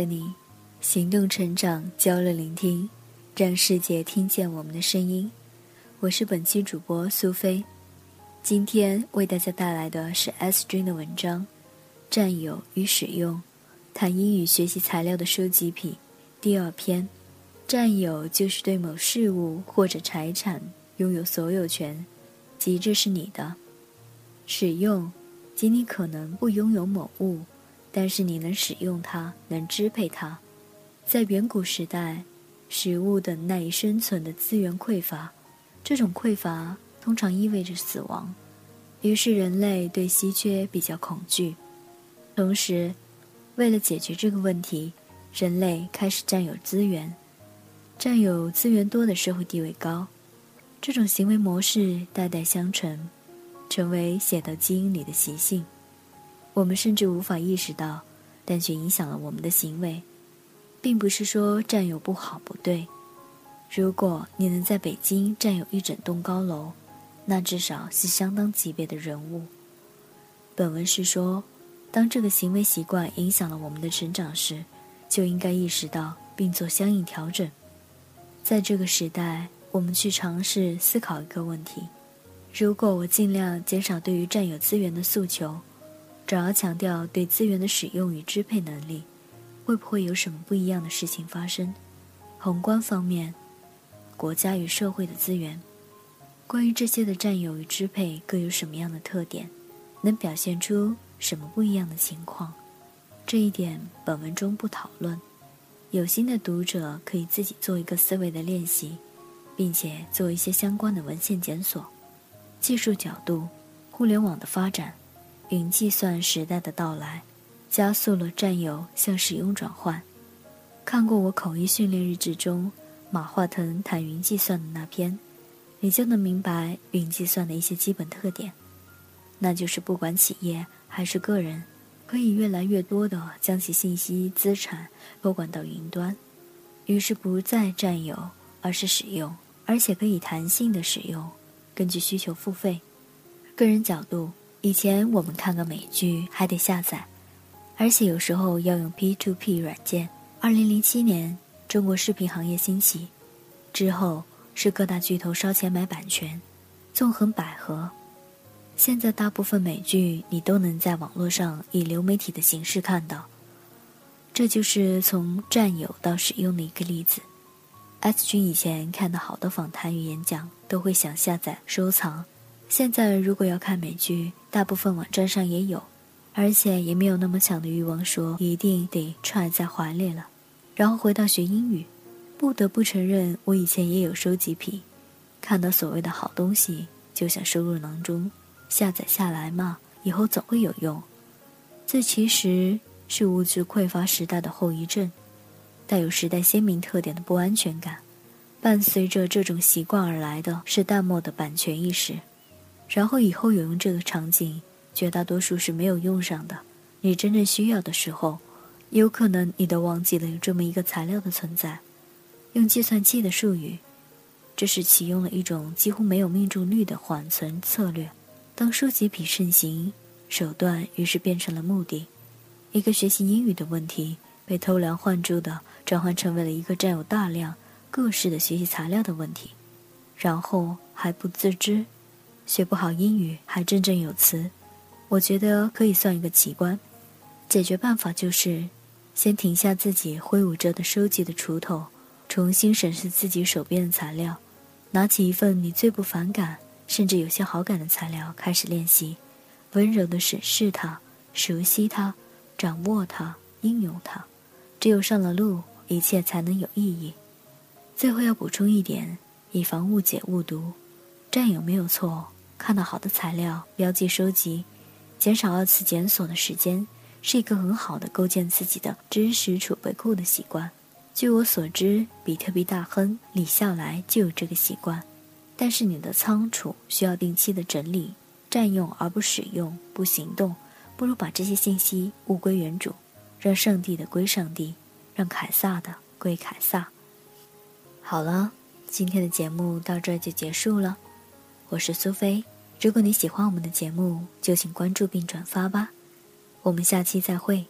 的你，行动成长，交流聆听，让世界听见我们的声音。我是本期主播苏菲，今天为大家带来的是 S 君的文章《占有与使用》，谈英语学习材料的收集品第二篇。占有就是对某事物或者财产拥有所有权，即这是你的；使用，即你可能不拥有某物。但是你能使用它，能支配它。在远古时代，食物等赖以生存的资源匮乏，这种匮乏通常意味着死亡。于是人类对稀缺比较恐惧。同时，为了解决这个问题，人类开始占有资源。占有资源多的社会地位高，这种行为模式代代相传，成为写到基因里的习性。我们甚至无法意识到，但却影响了我们的行为，并不是说占有不好不对。如果你能在北京占有一整栋高楼，那至少是相当级别的人物。本文是说，当这个行为习惯影响了我们的成长时，就应该意识到并做相应调整。在这个时代，我们去尝试思考一个问题：如果我尽量减少对于占有资源的诉求。主要强调对资源的使用与支配能力，会不会有什么不一样的事情发生？宏观方面，国家与社会的资源，关于这些的占有与支配各有什么样的特点，能表现出什么不一样的情况？这一点本文中不讨论。有心的读者可以自己做一个思维的练习，并且做一些相关的文献检索。技术角度，互联网的发展。云计算时代的到来，加速了占有向使用转换。看过我口译训练日志中马化腾谈云计算的那篇，你就能明白云计算的一些基本特点。那就是不管企业还是个人，可以越来越多的将其信息资产托管到云端，于是不再占有，而是使用，而且可以弹性的使用，根据需求付费。个人角度。以前我们看个美剧还得下载，而且有时候要用 P to P 软件。二零零七年，中国视频行业兴起，之后是各大巨头烧钱买版权，纵横捭阖。现在大部分美剧你都能在网络上以流媒体的形式看到，这就是从占有到使用的一个例子。S 君以前看的好的访谈与演讲都会想下载收藏。现在如果要看美剧，大部分网站上也有，而且也没有那么强的欲望说一定得揣在怀里了。然后回到学英语，不得不承认我以前也有收集癖，看到所谓的好东西就想收入囊中，下载下来嘛，以后总会有用。这其实是物质匮乏时代的后遗症，带有时代鲜明特点的不安全感，伴随着这种习惯而来的是淡漠的版权意识。然后以后有用这个场景，绝大多数是没有用上的。你真正需要的时候，有可能你都忘记了有这么一个材料的存在。用计算器的术语，这是启用了一种几乎没有命中率的缓存策略。当收集比盛行，手段于是变成了目的。一个学习英语的问题被偷梁换柱的转换成为了一个占有大量各式的学习材料的问题，然后还不自知。学不好英语还振振有词，我觉得可以算一个奇观。解决办法就是，先停下自己挥舞着的收集的锄头，重新审视自己手边的材料，拿起一份你最不反感，甚至有些好感的材料开始练习，温柔地审视它，熟悉它，掌握它，应用它。只有上了路，一切才能有意义。最后要补充一点，以防误解误读，占有没有错。看到好的材料，标记收集，减少二次检索的时间，是一个很好的构建自己的知识储备库的习惯。据我所知，比特币大亨李笑来就有这个习惯。但是你的仓储需要定期的整理，占用而不使用，不行动，不如把这些信息物归原主，让上帝的归上帝，让凯撒的归凯撒。好了，今天的节目到这就结束了。我是苏菲，如果你喜欢我们的节目，就请关注并转发吧。我们下期再会。